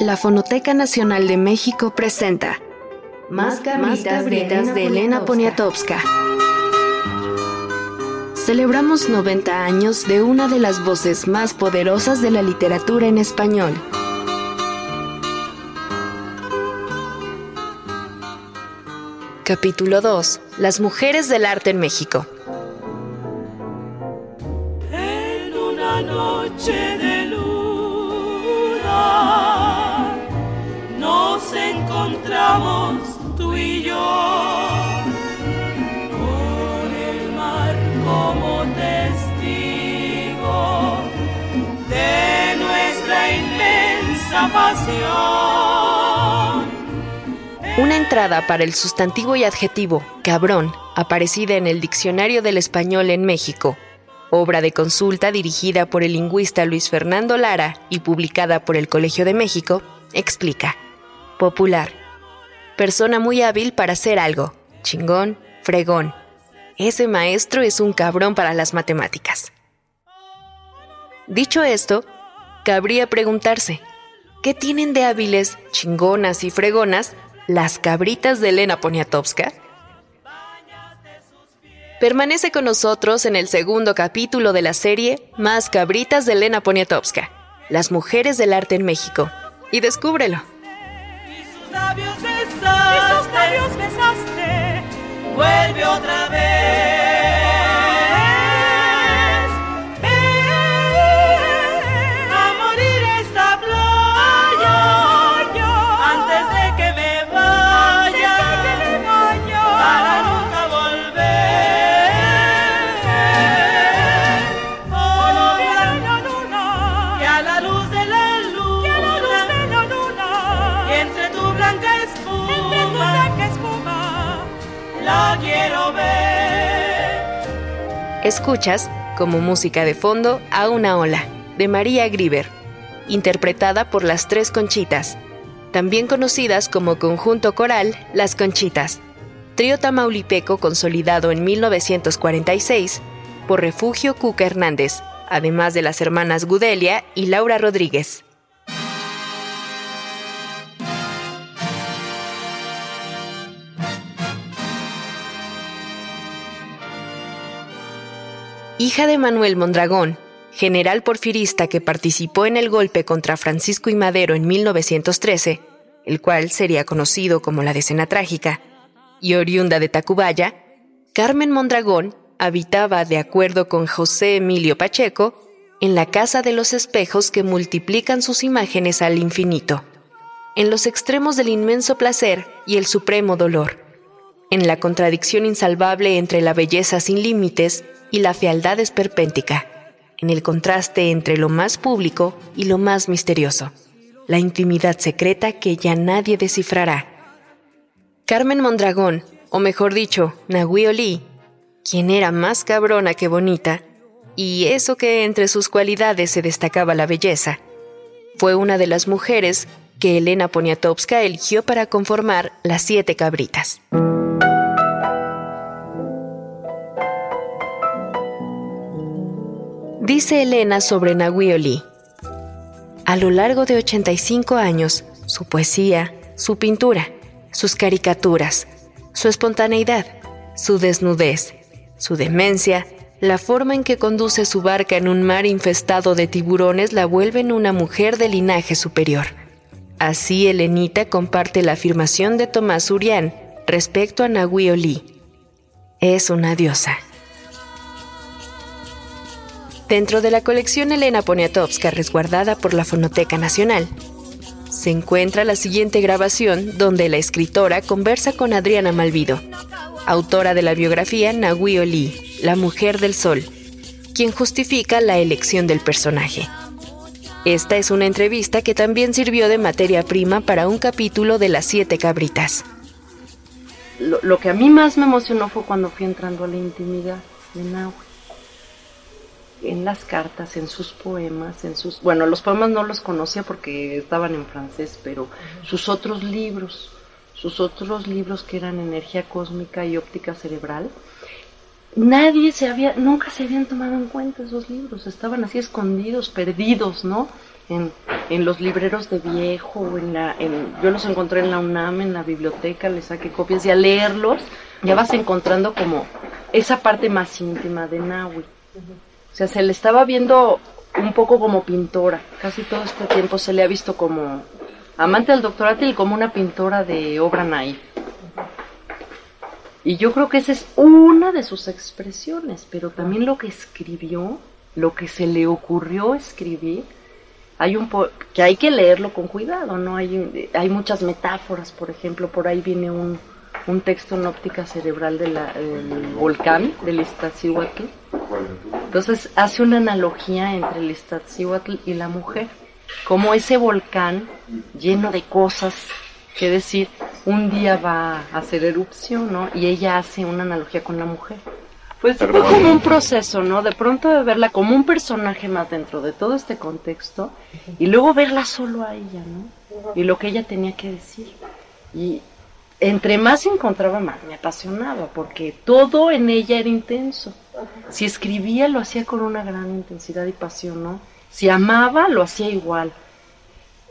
La Fonoteca Nacional de México presenta Más cabritas, de, Elena Poniatowska. Celebramos 90 años de una de las voces más poderosas de la literatura en español. Capítulo 2. Las mujeres del arte en México. En una noche de tú y yo. Por el mar como testigo de nuestra inmensa pasión. Una entrada para el sustantivo y adjetivo cabrón, aparecida en el Diccionario del Español en México, obra de consulta dirigida por el lingüista Luis Fernando Lara y publicada por el Colegio de México, explica. Popular. Persona muy hábil para hacer algo. Chingón, fregón. Ese maestro es un cabrón para las matemáticas. Dicho esto, cabría preguntarse, ¿qué tienen de hábiles, chingonas y fregonas las cabritas de Elena Poniatowska? Permanece con nosotros en el segundo capítulo de la serie Más cabritas de Elena Poniatowska, las mujeres del arte en México, y descúbrelo labios besaste, esos labios besaste, vuelve otra vez. Escuchas, como música de fondo, a una ola, de María Grieber, interpretada por las Tres Conchitas, también conocidas como conjunto coral Las Conchitas, trío tamaulipeco consolidado en 1946 por Refugio Cuca Hernández, además de las hermanas Gudelia y Laura Rodríguez. Hija de Manuel Mondragón, general porfirista que participó en el golpe contra Francisco y Madero en 1913, el cual sería conocido como la Decena Trágica, y oriunda de Tacubaya, Carmen Mondragón habitaba, de acuerdo con José Emilio Pacheco, en la casa de los espejos que multiplican sus imágenes al infinito, en los extremos del inmenso placer y el supremo dolor, en la contradicción insalvable entre la belleza sin límites y la fealdad esperpéntica, en el contraste entre lo más público y lo más misterioso, la intimidad secreta que ya nadie descifrará. Carmen Mondragón, o mejor dicho, Nahui Oli, quien era más cabrona que bonita, y eso que entre sus cualidades se destacaba la belleza, fue una de las mujeres que Elena Poniatowska eligió para conformar las siete cabritas. Dice Elena sobre Nahui A lo largo de 85 años, su poesía, su pintura, sus caricaturas, su espontaneidad, su desnudez, su demencia, la forma en que conduce su barca en un mar infestado de tiburones la vuelven una mujer de linaje superior. Así Elenita comparte la afirmación de Tomás Urián respecto a Nahui Es una diosa. Dentro de la colección Elena Poniatowska resguardada por la Fonoteca Nacional, se encuentra la siguiente grabación donde la escritora conversa con Adriana Malvido, autora de la biografía Nahui Oli, la mujer del sol, quien justifica la elección del personaje. Esta es una entrevista que también sirvió de materia prima para un capítulo de Las Siete Cabritas. Lo, que a mí más me emocionó fue cuando fui entrando a la intimidad de Nahue. En las cartas, en sus poemas, en sus... Bueno, los poemas no los conocía porque estaban en francés, pero sus otros libros, sus otros libros que eran Energía Cósmica y Óptica Cerebral, nadie se había, nunca se habían tomado en cuenta esos libros, estaban así escondidos, perdidos, ¿no? En, en los libreros de viejo, en la, en, yo los encontré en la UNAM, en la biblioteca, les saqué copias y al leerlos ya vas encontrando como esa parte más íntima de Nahui. O sea, se le estaba viendo un poco como pintora, casi todo este tiempo se le ha visto como amante del doctorado y como una pintora de obra naif. Y yo creo que esa es una de sus expresiones, pero también lo que escribió, lo que se le ocurrió escribir, hay un que hay que leerlo con cuidado, ¿no? Hay, hay muchas metáforas, por ejemplo, por ahí viene un, un texto en óptica cerebral del volcán del Iztaccíhuatl. Entonces hace una analogía entre el Iztaccíhuatl y la mujer, como ese volcán lleno de cosas que decir, un día va a hacer erupción, ¿no? Y ella hace una analogía con la mujer. Pues fue como un proceso, ¿no? De pronto de verla como un personaje más dentro de todo este contexto y luego verla solo a ella, ¿no? Y lo que ella tenía que decir. Y entre más encontraba más me apasionaba porque todo en ella era intenso. Si escribía lo hacía con una gran intensidad y pasión, ¿no? Si amaba lo hacía igual.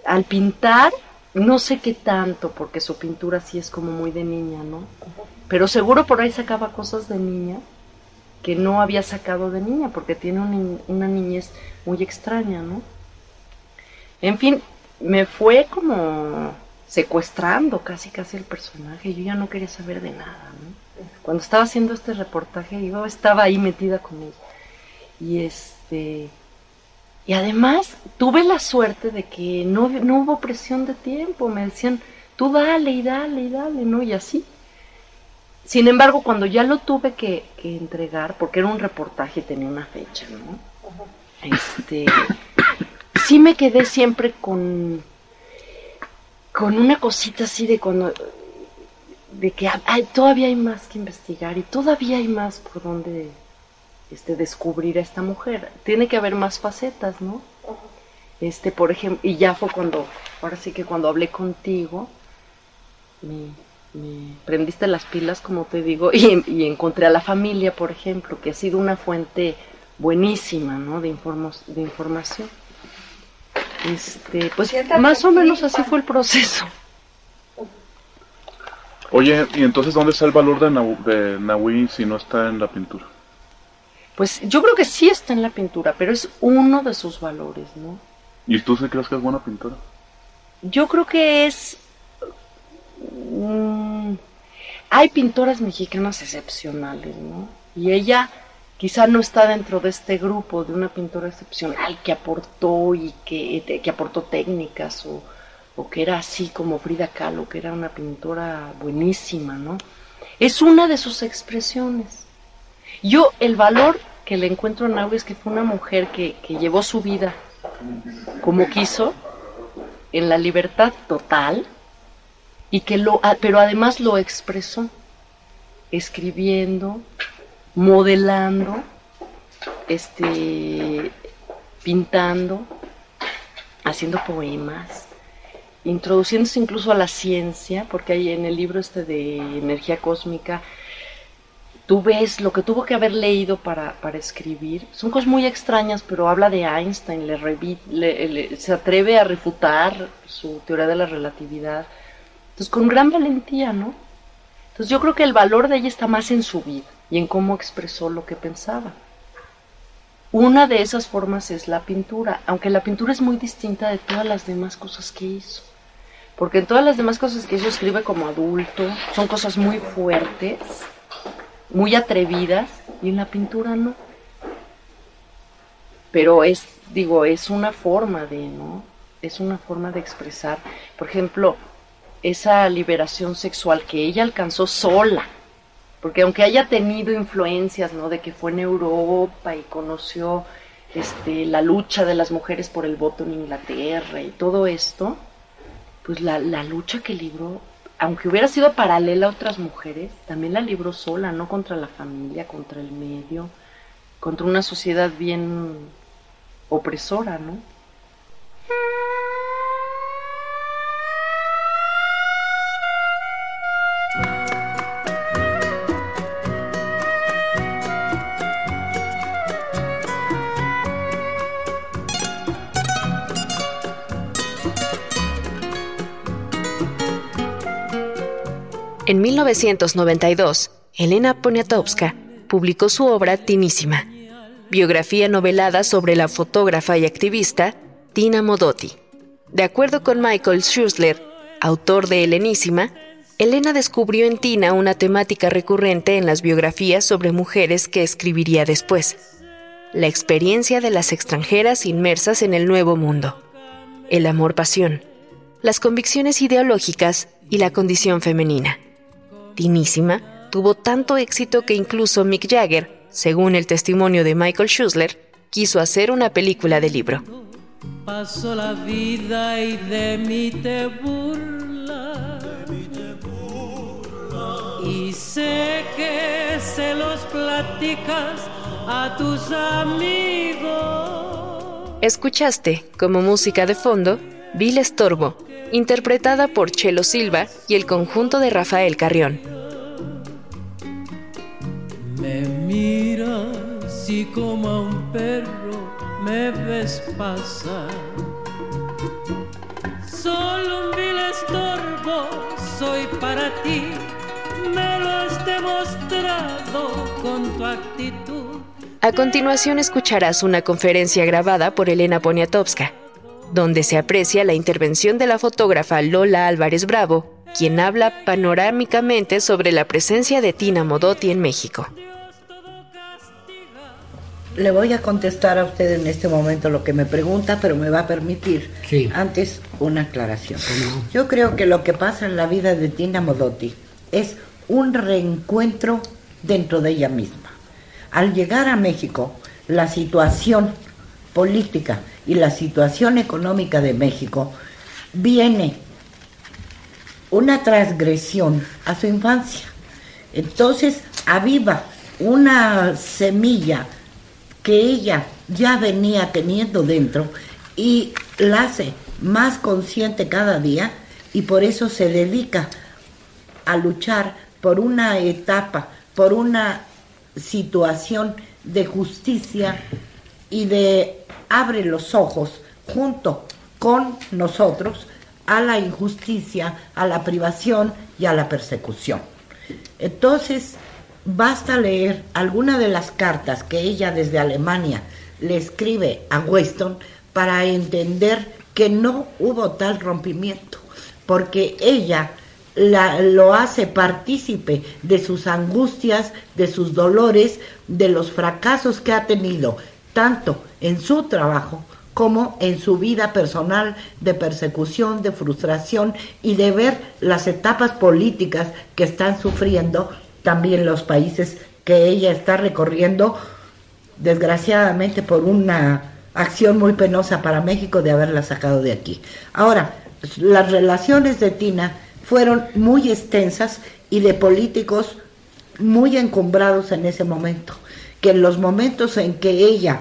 Al pintar no sé qué tanto, porque su pintura sí es como muy de niña, ¿no? Pero seguro por ahí sacaba cosas de niña que no había sacado de niña, porque tiene una niñez muy extraña, ¿no? En fin, me fue como secuestrando casi casi el personaje, yo ya no quería saber de nada, ¿no? Cuando estaba haciendo este reportaje, yo estaba ahí metida con ella. Y este y además tuve la suerte de que no, no hubo presión de tiempo, me decían, tú dale y dale y dale, ¿no? Y así. Sin embargo, cuando ya lo tuve que, entregar, porque era un reportaje y tenía una fecha, ¿no? Este, sí me quedé siempre con, con una cosita así de cuando, de que hay, todavía hay más que investigar y todavía hay más por donde este, descubrir a esta mujer. Tiene que haber más facetas, ¿no? Este, por ejemplo, y ya fue cuando, ahora sí que cuando hablé contigo, me, prendiste las pilas, como te digo, y, encontré a la familia, por ejemplo, que ha sido una fuente buenísima, ¿no? De, de información. Este, pues más o menos así fue el proceso. Oye, ¿y entonces dónde está el valor de, de Nahui si no está en la pintura? Pues yo creo que sí está en la pintura, pero es uno de sus valores, ¿no? ¿Y tú sí crees que es buena pintura? Yo creo que es... Mm, hay pintoras mexicanas excepcionales, ¿no? Y ella quizá no está dentro de este grupo de una pintora excepcional que aportó y que, que aportó técnicas o, o que era así como Frida Kahlo, que era una pintora buenísima, ¿no? Es una de sus expresiones. Yo el valor que le encuentro en Nahui es que fue una mujer que, llevó su vida como quiso, en la libertad total, y que lo, pero además lo expresó, escribiendo, modelando, este, pintando, haciendo poemas, introduciéndose incluso a la ciencia, porque hay en el libro este de energía cósmica tú ves lo que tuvo que haber leído para, para escribir. Son cosas muy extrañas, pero habla de Einstein, le, se atreve a refutar su teoría de la relatividad. Entonces, con gran valentía, ¿no? Entonces, yo creo que el valor de ella está más en su vida y en cómo expresó lo que pensaba. Una de esas formas es la pintura, aunque la pintura es muy distinta de todas las demás cosas que hizo. Porque en todas las demás cosas que hizo escribe como adulto, son cosas muy fuertes, muy atrevidas y en la pintura no. Pero es, digo, es una forma de, ¿no? Es una forma de expresar, por ejemplo, esa liberación sexual que ella alcanzó sola, porque aunque haya tenido influencias, ¿no? De que fue en Europa y conoció este, la lucha de las mujeres por el voto en Inglaterra y todo esto, pues la, la lucha que libró, aunque hubiera sido paralela a otras mujeres, también la libró sola, no contra la familia, contra el medio, contra una sociedad bien opresora, ¿no? En 1992, Elena Poniatowska publicó su obra Tinísima, biografía novelada sobre la fotógrafa y activista Tina Modotti. De acuerdo con Michael Schussler, autor de Helenísima, Elena descubrió en Tina una temática recurrente en las biografías sobre mujeres que escribiría después, la experiencia de las extranjeras inmersas en el nuevo mundo, el amor-pasión, las convicciones ideológicas y la condición femenina. Tinísima, tuvo tanto éxito que incluso Mick Jagger, según el testimonio de Michael Schussler, quiso hacer una película de libro. Paso la vida y de mí te burla. Y sé que se los platicas a tus amigos. Escuchaste, como música de fondo, Vil Estorbo, interpretada por Chelo Silva y el conjunto de Rafael Carrión. Me miras y como a un perro me ves pasar. Solo un vil estorbo soy para ti, me lo has demostrado con tu actitud. A continuación escucharás una conferencia grabada por Elena Poniatowska donde se aprecia la intervención de la fotógrafa Lola Álvarez Bravo, quien habla panorámicamente sobre la presencia de Tina Modotti en México. Le voy a contestar a usted en este momento lo que me pregunta, pero me va a permitir antes una aclaración. Yo creo que lo que pasa en la vida de Tina Modotti es un reencuentro dentro de ella misma. Al llegar a México, la situación política y la situación económica de México, viene una transgresión a su infancia. Entonces aviva una semilla que ella ya venía teniendo dentro y la hace más consciente cada día y por eso se dedica a luchar por una etapa, por una situación de justicia y de abre los ojos junto con nosotros a la injusticia, a la privación y a la persecución. Entonces, basta leer alguna de las cartas que ella desde Alemania le escribe a Weston para entender que no hubo tal rompimiento, porque ella lo hace partícipe de sus angustias, de sus dolores, de los fracasos que ha tenido tanto en su trabajo como en su vida personal de persecución, de frustración y de ver las etapas políticas que están sufriendo también los países que ella está recorriendo, desgraciadamente por una acción muy penosa para México de haberla sacado de aquí. Ahora, las relaciones de Tina fueron muy extensas y de políticos muy encumbrados en ese momento que en los momentos en que ella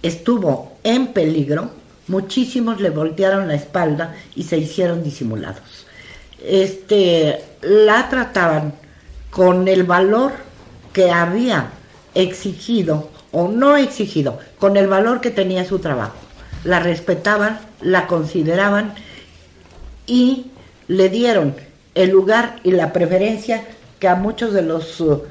estuvo en peligro, muchísimos le voltearon la espalda y se hicieron disimulados. Este, la trataban con el valor que había exigido o no exigido, con el valor que tenía su trabajo. La respetaban, la consideraban y le dieron el lugar y la preferencia que a muchos de los uh,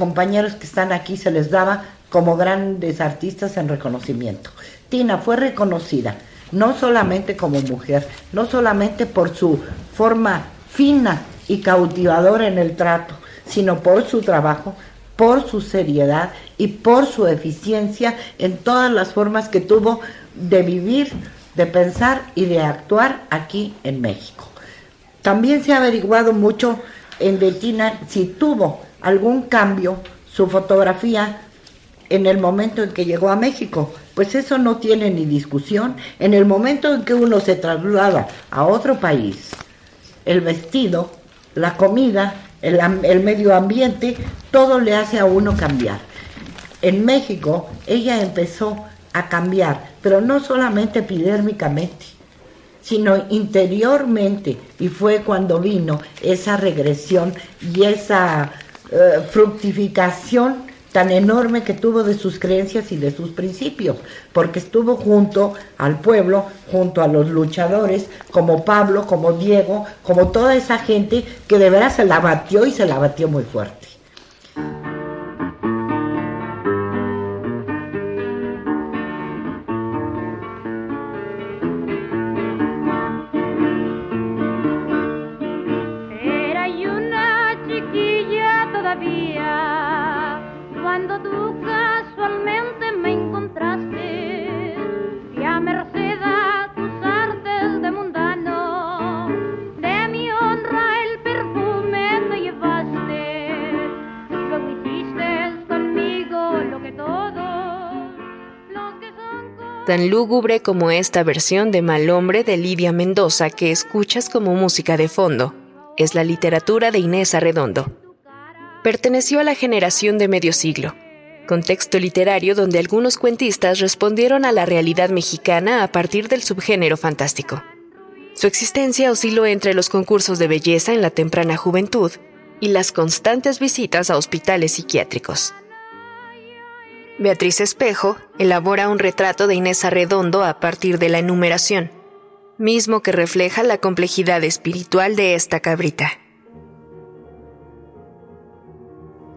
compañeros que están aquí se les daba como grandes artistas en reconocimiento. Tina fue reconocida no solamente como mujer, no solamente por su forma fina y cautivadora en el trato, sino por su trabajo, por su seriedad y por su eficiencia en todas las formas que tuvo de vivir, de pensar y de actuar aquí en México. También se ha averiguado mucho en de Tina si tuvo algún cambio su fotografía en el momento en que llegó a México. Pues eso no tiene ni discusión. En el momento en que uno se traslada a otro país, el vestido, la comida, el, el medio ambiente, todo le hace a uno cambiar. En México ella empezó a cambiar, pero no solamente epidérmicamente, sino interiormente. Y fue cuando vino esa regresión y esa eh, fructificación tan enorme que tuvo de sus creencias y de sus principios, porque estuvo junto al pueblo, junto a los luchadores, como Pablo, como Diego, como toda esa gente que de veras se la batió y se la batió muy fuerte. Tan lúgubre como esta versión de Mal Hombre de Lidia Mendoza que escuchas como música de fondo. Es la literatura de Inés Arredondo. Perteneció a la generación de medio siglo, contexto literario donde algunos cuentistas respondieron a la realidad mexicana a partir del subgénero fantástico. Su existencia osciló entre los concursos de belleza en la temprana juventud y las constantes visitas a hospitales psiquiátricos. Beatriz Espejo elabora un retrato de Inés Arredondo a partir de la enumeración, mismo que refleja la complejidad espiritual de esta cabrita.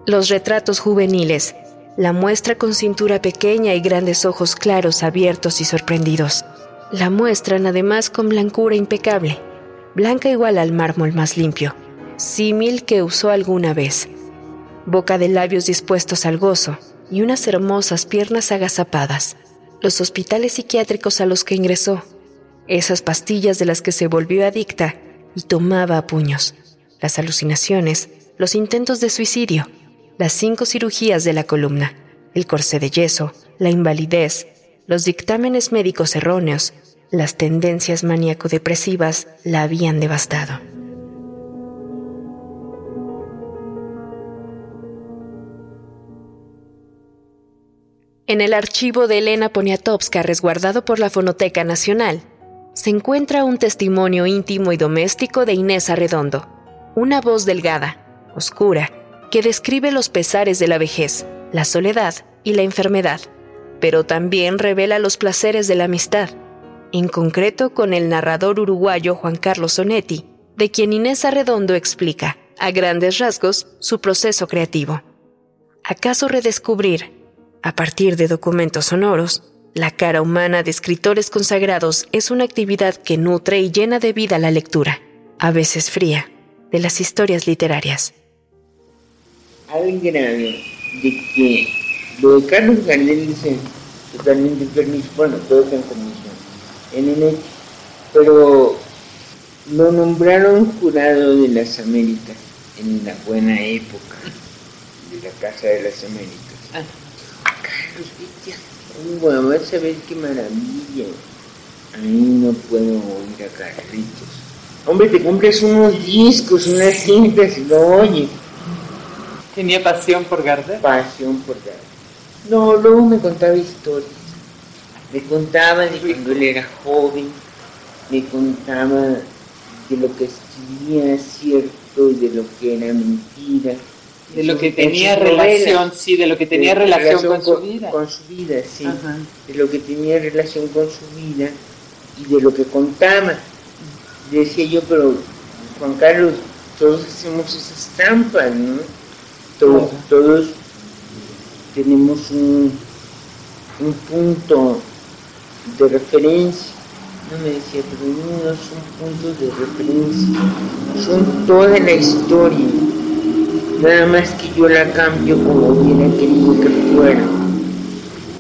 Los retratos juveniles la muestra con cintura pequeña y grandes ojos claros, abiertos y sorprendidos. La muestran además con blancura impecable, blanca igual al mármol más limpio, símil que usó alguna vez. Boca de labios dispuestos al gozo, y unas hermosas piernas agazapadas, los hospitales psiquiátricos a los que ingresó, esas pastillas de las que se volvió adicta y tomaba a puños, las alucinaciones, los intentos de suicidio, las cinco cirugías de la columna, el corsé de yeso, la invalidez, los dictámenes médicos erróneos, las tendencias maníaco-depresivas la habían devastado. En el archivo de Elena Poniatowska, resguardado por la Fonoteca Nacional, se encuentra un testimonio íntimo y doméstico de Inés Arredondo, una voz delgada, oscura, que describe los pesares de la vejez, la soledad y la enfermedad, pero también revela los placeres de la amistad, en concreto con el narrador uruguayo Juan Carlos Sonetti, de quien Inés Arredondo explica, a grandes rasgos, su proceso creativo. ¿Acaso redescubrir a partir de documentos sonoros, la cara humana de escritores consagrados es una actividad que nutre y llena de vida la lectura, a veces fría, de las historias literarias. Hay grave de que lo de Carlos Gardel dice totalmente permiso, bueno, todo está en comisión, en el hecho, pero lo nombraron jurado de las Américas en la buena época de la Casa de las Américas. Ah. Bueno, vas a ver qué maravilla. Ahí no puedo oír a Carlitos. Hombre, te compras unos discos, unas cintas y lo oyes. ¿Tenía pasión por Gardel? Pasión por Gardel. No, luego me contaba historias. Me contaba de cuando él era joven, me contaba de lo que escribía cierto y de lo que era mentira de lo que tenía relación, sí, de lo que tenía relación, con, su vida. Con su vida, sí. De lo que tenía relación con su vida y de lo que contaba. Decía yo, pero Juan Carlos, todos hacemos esa estampa, ¿no? Todos, todos tenemos un, un punto de referencia. No me decía, pero no son puntos de referencia, son toda la historia Nada más que yo la cambio como hubiera querido que fuera.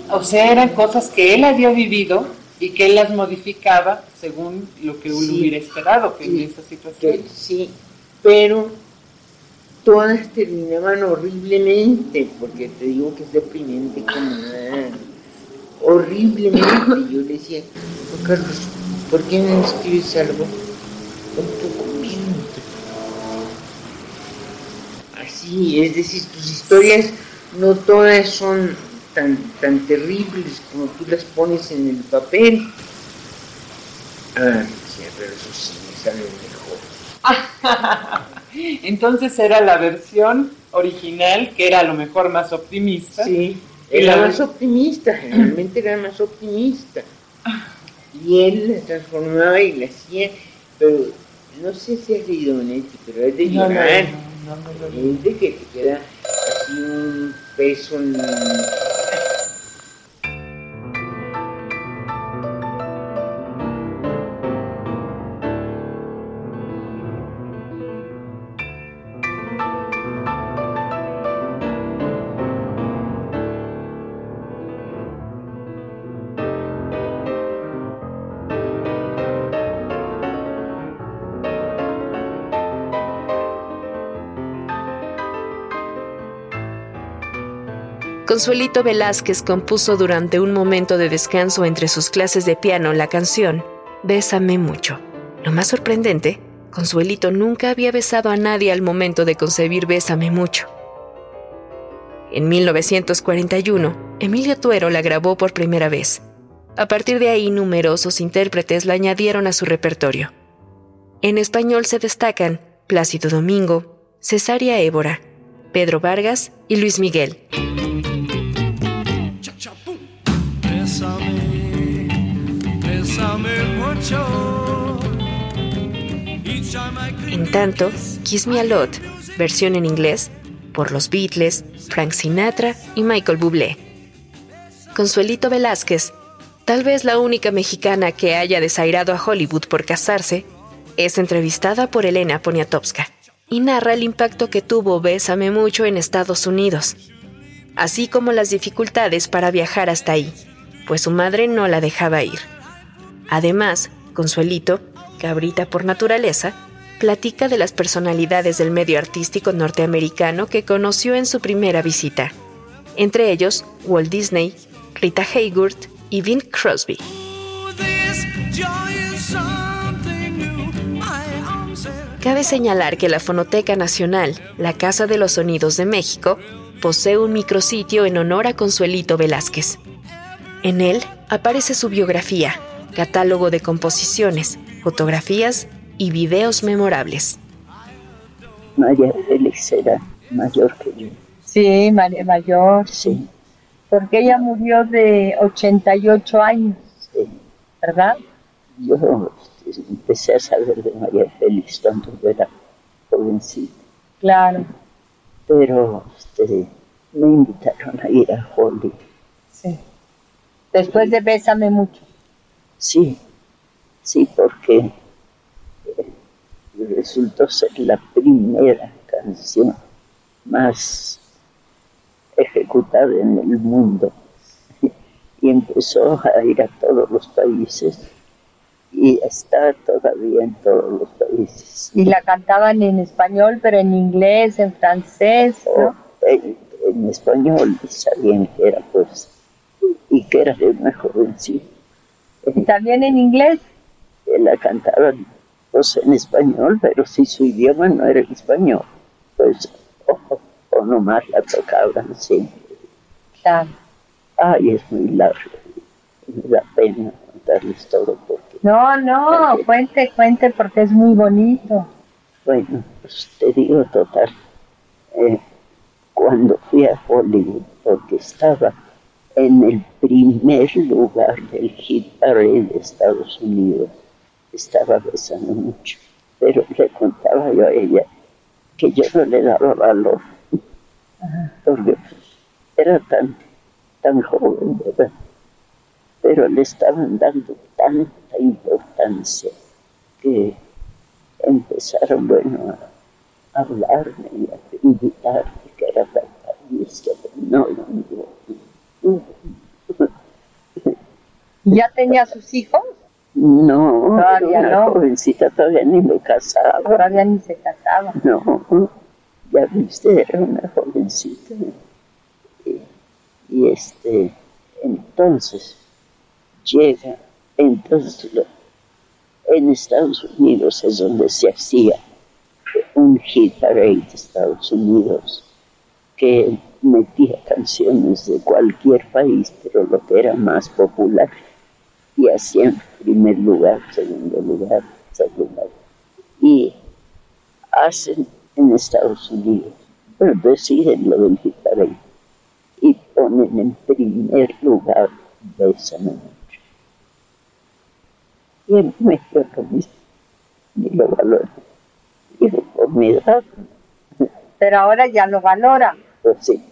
O sea, eran cosas que él había vivido y que él las modificaba según lo que uno hubiera esperado que en esa situación. sí, pero todas terminaban horriblemente, porque te digo que es deprimente como nada. Horriblemente. Yo le decía, Carlos, ¿por qué no escribes algo un poco Así, es decir, tus historias no todas son tan, tan terribles como tú las pones en el papel. Ah, sí, pero eso sí me sale mejor. Entonces era la versión original, que era a lo mejor más optimista. Sí, era más optimista, generalmente era más optimista. Y él la transformaba y la hacía, pero no sé si has leído Bonetti, pero es de llorar. es de que te queda así un peso en Consuelito Velázquez compuso durante un momento de descanso entre sus clases de piano la canción Bésame mucho. Lo más sorprendente, Consuelito nunca había besado a nadie al momento de concebir Bésame mucho. En 1941, Emilio Tuero la grabó por primera vez. A partir de ahí, numerosos intérpretes la añadieron a su repertorio. En español se destacan Plácido Domingo, Cesaria Évora, Pedro Vargas y Luis Miguel. En tanto, Kiss Me a Lot, versión en inglés, por los Beatles, Frank Sinatra y Michael Bublé. Consuelito Velázquez, tal vez la única mexicana que haya desairado a Hollywood por casarse, es entrevistada por Elena Poniatowska y narra el impacto que tuvo Bésame mucho en Estados Unidos, así como las dificultades para viajar hasta ahí, pues su madre no la dejaba ir. Además, Consuelito, cabrita por naturaleza, platica de las personalidades del medio artístico norteamericano que conoció en su primera visita, entre ellos Walt Disney, Rita Hayworth y Bing Crosby. Cabe señalar que la Fonoteca Nacional, la Casa de los Sonidos de México, posee un micrositio en honor a Consuelito Velázquez. En él aparece su biografía, catálogo de composiciones, fotografías y videos memorables. María Félix era mayor que yo. Sí, María Mayor, sí. Porque ella murió de 88 años, sí. ¿verdad? Yo este, empecé a saber de María Félix cuando era jovencita. Claro. Pero este, me invitaron a ir a Hollywood. Sí. Después de Bésame mucho. Sí, sí, porque resultó ser la primera canción más ejecutada en el mundo y empezó a ir a todos los países y está todavía en todos los países. Y la cantaban en español, pero en inglés, en francés, ¿no? en, español sabían que era pues y que era de una jovencita ¿Y también en inglés? La cantaban pues, en español, pero si su idioma no era español, pues ojo, o nomás la tocaban siempre. Claro. Ay, es muy largo. Me da pena contarles todo porque... No, no, cuente, cuente porque es muy bonito. Bueno, pues te digo total. Eh, cuando fui a Hollywood, porque estaba en el primer lugar del hit parade de Estados Unidos. Estaba besando mucho, pero le contaba yo a ella que yo no le daba valor, porque era tan, tan joven, ¿verdad? Pero le estaban dando tanta importancia que empezaron, bueno, a hablarme y a invitarme que era para que no, no, no ¿Ya tenía sus hijos? No, todavía no. jovencita todavía ni me casaba. Todavía ni se casaba. No, ya viste, era una jovencita. Y, este, entonces llega, entonces en Estados Unidos es donde se hacía un hit parade de Estados Unidos que metía canciones de cualquier país, pero lo que era más popular, y hacían primer lugar, segundo lugar, tercer lugar. Y hacen en Estados Unidos, pero deciden lo del parade y ponen en primer lugar Bésame mucho. Y en México lo mismo, ni lo valora. Digo, por mi edad. Pero ahora ya lo valora. Pues sí.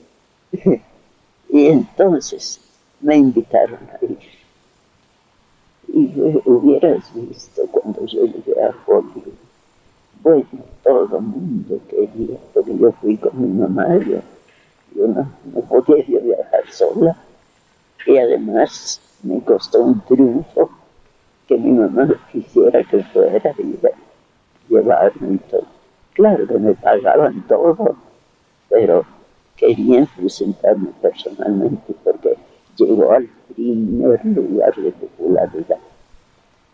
y entonces me invitaron a ir. Y hubieras visto cuando yo llegué a Hollywood. Bueno, todo el mundo quería, porque yo fui con mi mamá, yo, yo no, no podía viajar sola. Y además me costó un triunfo que mi mamá quisiera que fuera y llevarme y todo. Claro que me pagaban todo, pero querían presentarme personalmente porque llegó al primer lugar de popularidad.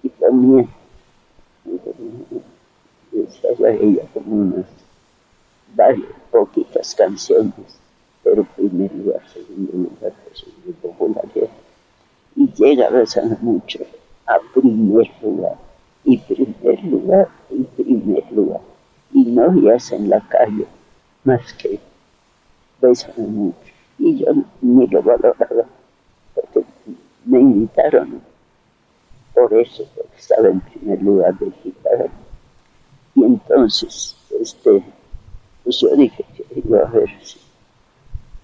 Y también estaba ella como unas varias, poquitas canciones, pero primer lugar, segundo lugar, de popularidad. Y llega a mucho a primer lugar, y primer lugar, y primer lugar. Y no ya en la calle, más que Y yo ni lo valoraba, porque me invitaron por eso, porque estaba en primer lugar de guitarra. Y entonces, este, pues yo dije que iba a ver si.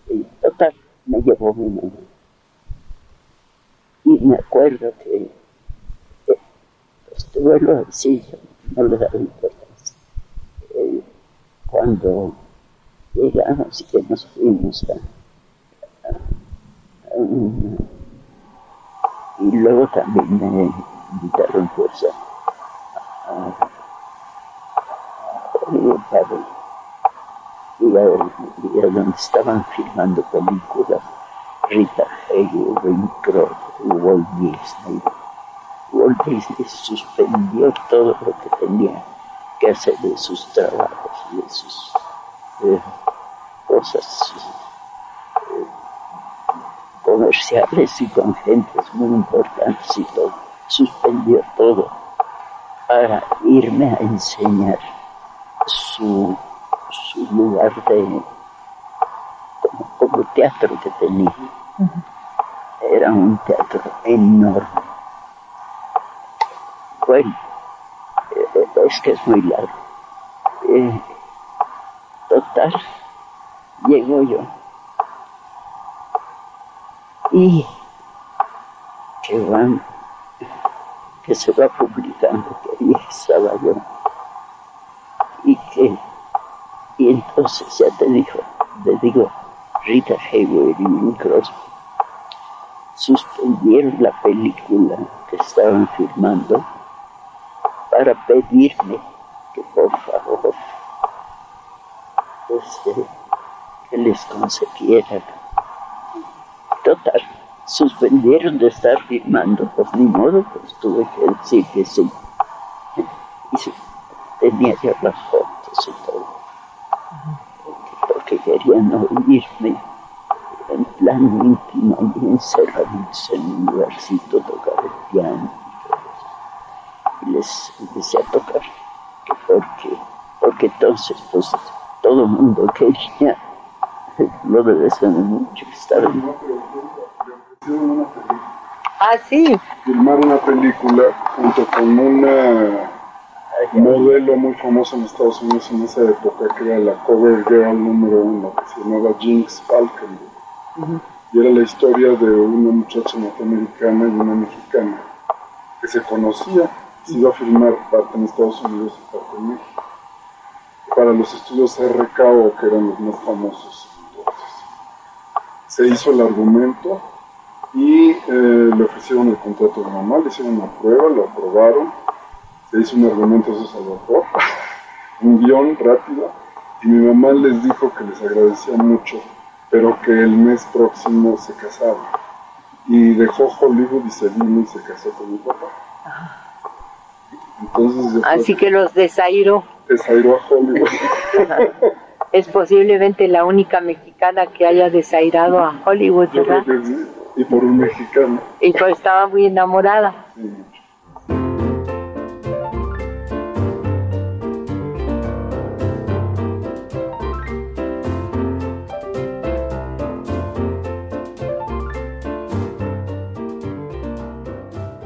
Y total, me llevó mi mamá. Y me acuerdo que estuve lo así, no le daba importancia. Eh, cuando y que nos fuimos a, y luego también me invitaron pues a, a, a y a, donde estaban filmando películas Rita Hayworth, Cross, Walt Disney. Walt Disney suspendió todo lo que tenía que hacer de sus trabajos, de sus eh, cosas eh, comerciales y con gentes muy importantes y todo. Suspendió todo para irme a enseñar su, su lugar de como, teatro que tenía. Era un teatro enorme. Bueno, eh, es que es muy largo. total, yo. Y que van, que se va publicando que ahí estaba yo. Y que, y entonces ya te dijo, le digo, Rita Hayworth y Bing Crosby suspendieron la película que estaban filmando para pedirme que por favor este, les consiguiera. Total, suspendieron de estar filmando, pues ni modo, pues tuve que decir que sí. Y tenía ya las fotos y todo. Porque querían oírme en plan íntimo y encerraditos en un lugarcito tocar el piano y les empecé a tocar porque, porque entonces pues todo el mundo quería lo de ser mucho estar en... Ah, sí. Filmar una película junto con una modelo muy famosa en Estados Unidos en esa época, que era la cover girl número uno, que se llamaba Jinx Falcon. Y era la historia de una muchacha norteamericana y una mexicana que se conocía, se iba a filmar parte en Estados Unidos y parte en México para los estudios RKO, que eran los más famosos. Se hizo el argumento y eh, le ofrecieron el contrato normal, le hicieron una prueba, lo aprobaron, se hizo un argumento eso al vapor, un guion rápido, y mi mamá les dijo que les agradecía mucho, pero que el mes próximo se casaba. Y dejó Hollywood y se vino y se casó con mi papá. Entonces, Así que los desairó. Desairó a Hollywood. es posiblemente la única mexicana que haya desairado a Hollywood, ¿verdad? Y por un mexicano. Y pues estaba muy enamorada. Sí.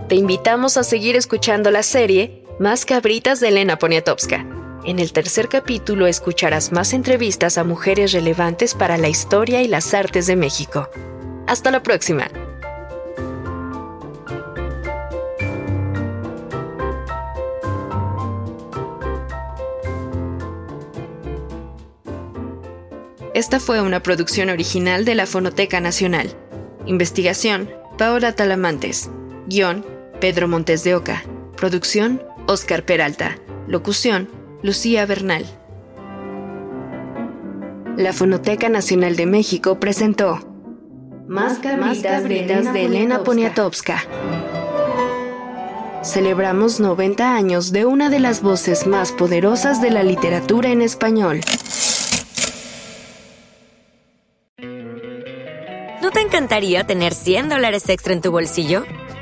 te invitamos a seguir escuchando la serie Más Cabritas de Elena Poniatowska. En el tercer capítulo escucharás más entrevistas a mujeres relevantes para la historia y las artes de México. Hasta la próxima. Esta fue una producción original de la Fonoteca Nacional. Investigación, Paola Talamantes. Guión, Pedro Montes de Oca. Producción, Oscar Peralta. Locución, Lucía Bernal. La Fonoteca Nacional de México presentó Más cabritas, de, Elena Poniatowska. Celebramos 90 años de una de las voces más poderosas de la literatura en español. ¿No te encantaría tener 100 dólares extra en tu bolsillo?